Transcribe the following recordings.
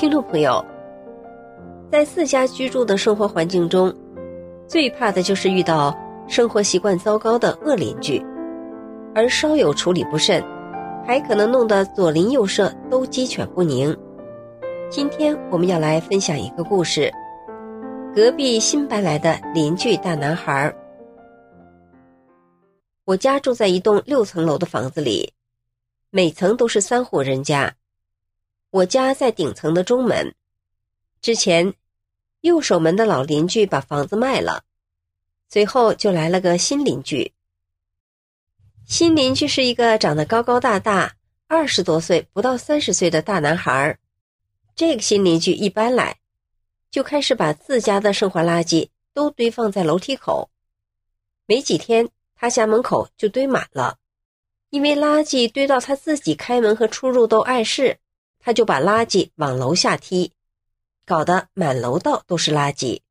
听众朋友，在自家居住的生活环境中，最怕的就是遇到生活习惯糟糕的恶邻居，而稍有处理不慎，还可能弄得左邻右舍都鸡犬不宁。今天我们要来分享一个故事：隔壁新搬来的邻居大男孩。我家住在一栋六层楼的房子里，每层都是三户人家。我家在顶层的中门，之前右手门的老邻居把房子卖了，随后就来了个新邻居。新邻居是一个长得高高大大、二十多岁不到三十岁的大男孩。这个新邻居一搬来，就开始把自家的生活垃圾都堆放在楼梯口，没几天他家门口就堆满了，因为垃圾堆到他自己开门和出入都碍事。他就把垃圾往楼下踢，搞得满楼道都是垃圾。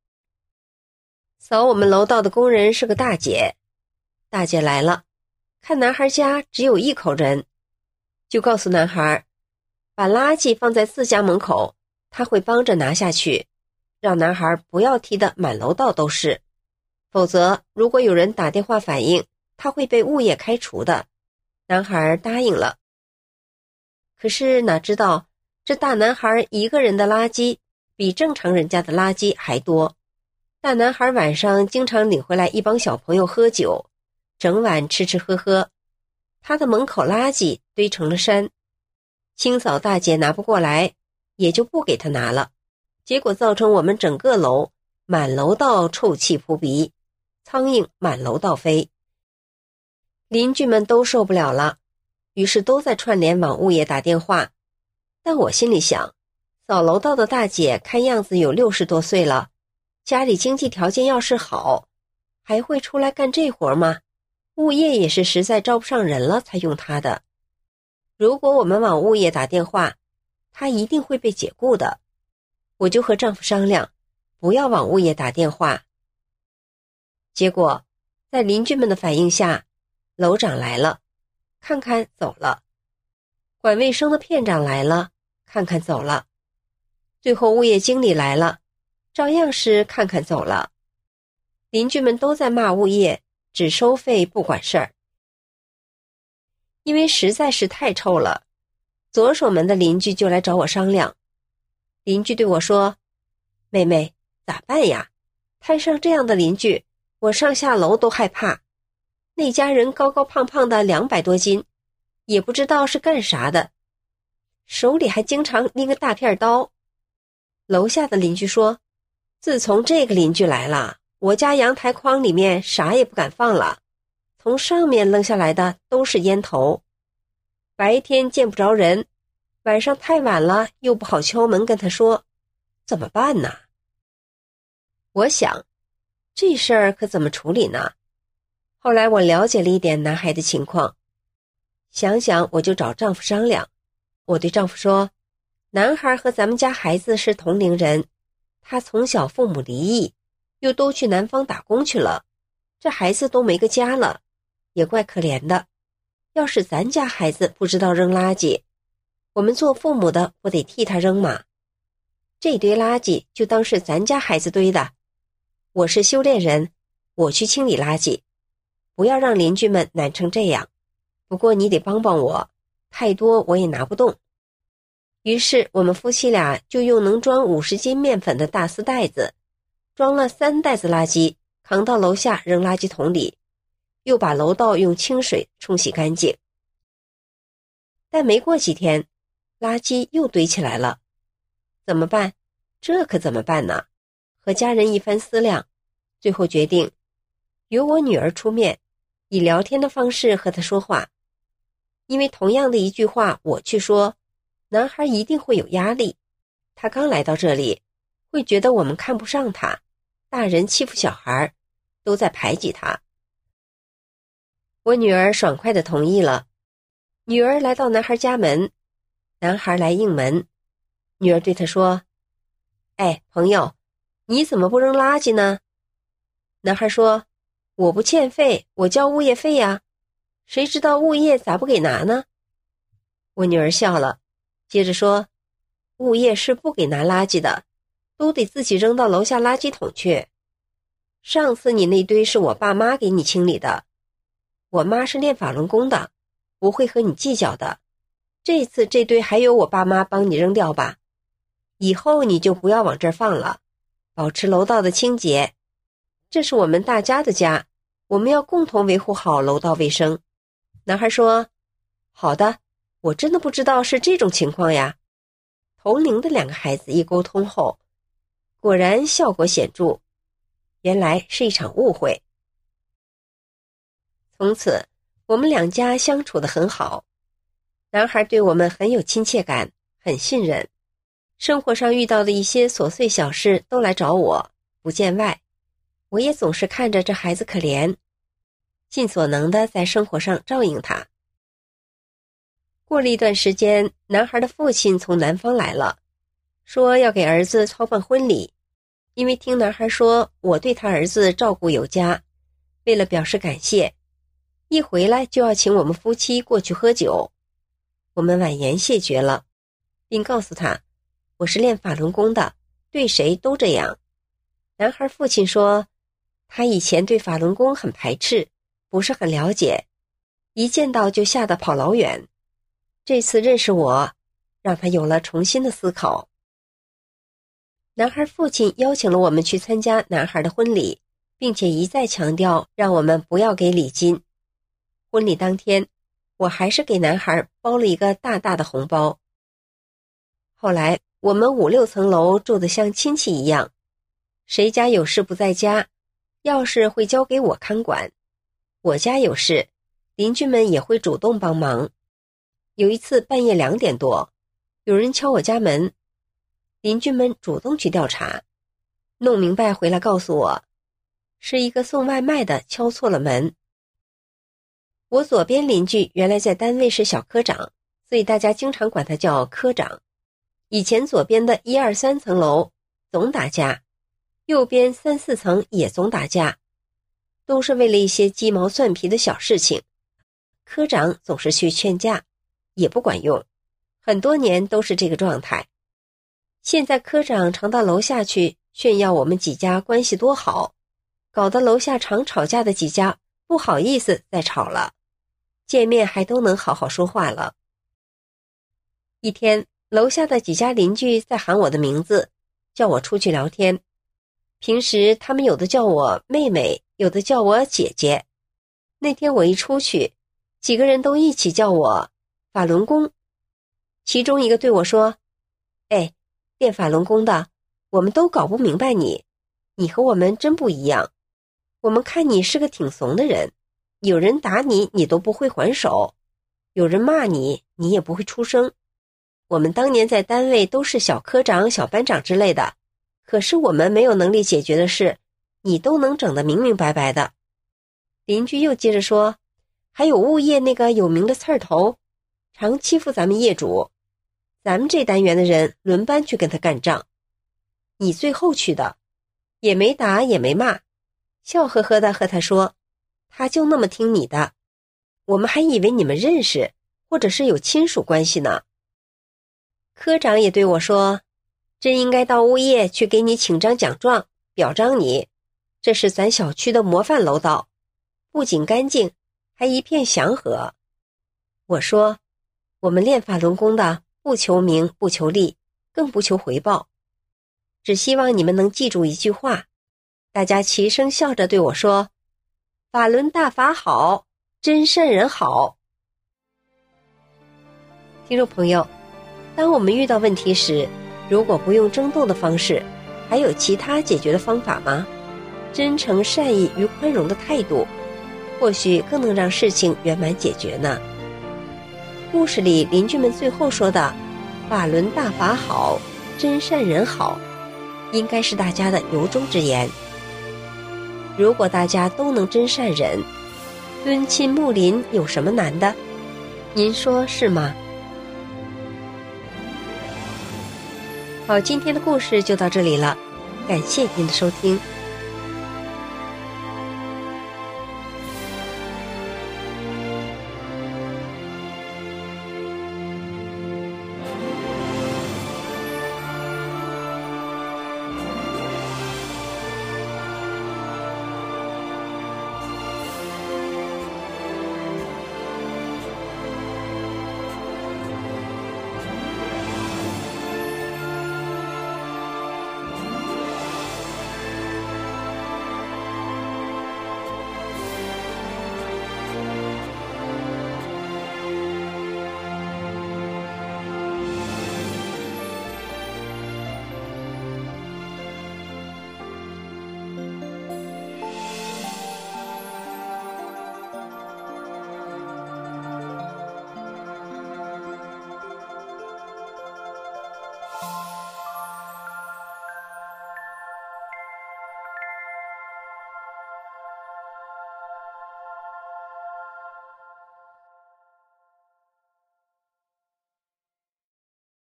扫我们楼道的工人是个大姐，大姐来了，看男孩家只有一口人，就告诉男孩，把垃圾放在自家门口，他会帮着拿下去，让男孩不要踢得满楼道都是，否则如果有人打电话反映，他会被物业开除的。男孩答应了。可是哪知道，这大男孩一个人的垃圾比正常人家的垃圾还多。大男孩晚上经常领回来一帮小朋友喝酒，整晚吃吃喝喝，他的门口垃圾堆成了山。清扫大姐拿不过来，也就不给他拿了。结果造成我们整个楼满楼道臭气扑鼻，苍蝇满楼道飞，邻居们都受不了了。于是都在串联往物业打电话，但我心里想，扫楼道的大姐看样子有六十多岁了，家里经济条件要是好，还会出来干这活吗？物业也是实在招不上人了才用她的。如果我们往物业打电话，她一定会被解雇的。我就和丈夫商量，不要往物业打电话。结果，在邻居们的反应下，楼长来了。看看走了，管卫生的片长来了，看看走了，最后物业经理来了，照样是看看走了。邻居们都在骂物业，只收费不管事儿，因为实在是太臭了。左手门的邻居就来找我商量，邻居对我说：“妹妹，咋办呀？摊上这样的邻居，我上下楼都害怕。”那家人高高胖胖的，两百多斤，也不知道是干啥的，手里还经常拎个大片刀。楼下的邻居说：“自从这个邻居来了，我家阳台筐里面啥也不敢放了，从上面扔下来的都是烟头。白天见不着人，晚上太晚了又不好敲门跟他说，怎么办呢？”我想，这事儿可怎么处理呢？后来我了解了一点男孩的情况，想想我就找丈夫商量。我对丈夫说：“男孩和咱们家孩子是同龄人，他从小父母离异，又都去南方打工去了，这孩子都没个家了，也怪可怜的。要是咱家孩子不知道扔垃圾，我们做父母的不得替他扔吗？这堆垃圾就当是咱家孩子堆的。我是修炼人，我去清理垃圾。”不要让邻居们难成这样，不过你得帮帮我，太多我也拿不动。于是我们夫妻俩就用能装五十斤面粉的大丝袋子，装了三袋子垃圾，扛到楼下扔垃圾桶里，又把楼道用清水冲洗干净。但没过几天，垃圾又堆起来了，怎么办？这可怎么办呢？和家人一番思量，最后决定由我女儿出面。以聊天的方式和他说话，因为同样的一句话，我去说，男孩一定会有压力。他刚来到这里，会觉得我们看不上他，大人欺负小孩，都在排挤他。我女儿爽快的同意了。女儿来到男孩家门，男孩来应门，女儿对他说：“哎，朋友，你怎么不扔垃圾呢？”男孩说：“我不欠费，我交物业费呀。谁知道物业咋不给拿呢？”我女儿笑了，接着说。物业是不给拿垃圾的，都得自己扔到楼下垃圾桶去。上次你那堆是我爸妈给你清理的，我妈是练法轮功的，不会和你计较的。这次这堆还有我爸妈帮你扔掉吧，以后你就不要往这儿放了，保持楼道的清洁。这是我们大家的家，我们要共同维护好楼道卫生。男孩说：“好的，我真的不知道是这种情况呀。”同龄的两个孩子一沟通后，果然效果显著。原来是一场误会。从此，我们两家相处的很好。男孩对我们很有亲切感，很信任。生活上遇到的一些琐碎小事都来找我，不见外。我也总是看着这孩子可怜，尽所能的在生活上照应他。过了一段时间，男孩的父亲从南方来了，说要给儿子操办婚礼。因为听男孩说我对他儿子照顾有加，为了表示感谢，一回来就要请我们夫妻过去喝酒。我们婉言谢绝了，并告诉他我是练法轮功的，对谁都这样。男孩父亲说，他以前对法轮功很排斥，不是很了解，一见到就吓得跑老远。这次认识我，让他有了重新的思考。男孩父亲邀请了我们去参加男孩的婚礼，并且一再强调让我们不要给礼金。婚礼当天，我还是给男孩包了一个大大的红包。后来我们五六层楼住的像亲戚一样，谁家有事不在家，钥匙会交给我看管。我家有事，邻居们也会主动帮忙。有一次半夜两点多，有人敲我家门，邻居们主动去调查，弄明白回来告诉我，是一个送外卖的敲错了门。我左边邻居原来在单位是小科长，所以大家经常管他叫科长。以前左边的一二三层楼总打架，右边三四层也总打架，都是为了一些鸡毛蒜皮的小事情，科长总是去劝架。也不管用，很多年都是这个状态。现在科长常到楼下去炫耀我们几家关系多好，搞得楼下常吵架的几家不好意思再吵了，见面还都能好好说话了。一天，楼下的几家邻居在喊我的名字，叫我出去聊天。平时他们有的叫我妹妹，有的叫我姐姐。那天我一出去，几个人都一起叫我。法轮功，其中一个对我说：“哎，练法轮功的，我们都搞不明白你，你和我们真不一样。我们看你是个挺怂的人，有人打你，你都不会还手；有人骂你，你也不会出声。我们当年在单位都是小科长、小班长之类的，可是我们没有能力解决的事，你都能整得明明白白的。”邻居又接着说：“还有物业那个有名的刺儿头。”常欺负咱们业主，咱们这单元的人轮班去跟他干仗。你最后去的，也没打也没骂，笑呵呵的和他说，他就那么听你的。我们还以为你们认识，或者是有亲属关系呢。科长也对我说，真应该到物业去给你请张奖状，表彰你。这是咱小区的模范楼道，不仅干净，还一片祥和。我说。我们练法轮功的，不求名，不求利，更不求回报，只希望你们能记住一句话。大家齐声笑着对我说：“法轮大法好，真善人好。”听众朋友，当我们遇到问题时，如果不用争斗的方式，还有其他解决的方法吗？真诚、善意与宽容的态度，或许更能让事情圆满解决呢。故事里邻居们最后说的“法轮大法好，真善人好”，应该是大家的由衷之言。如果大家都能真善忍，敦亲睦邻有什么难的？您说是吗？好，今天的故事就到这里了，感谢您的收听。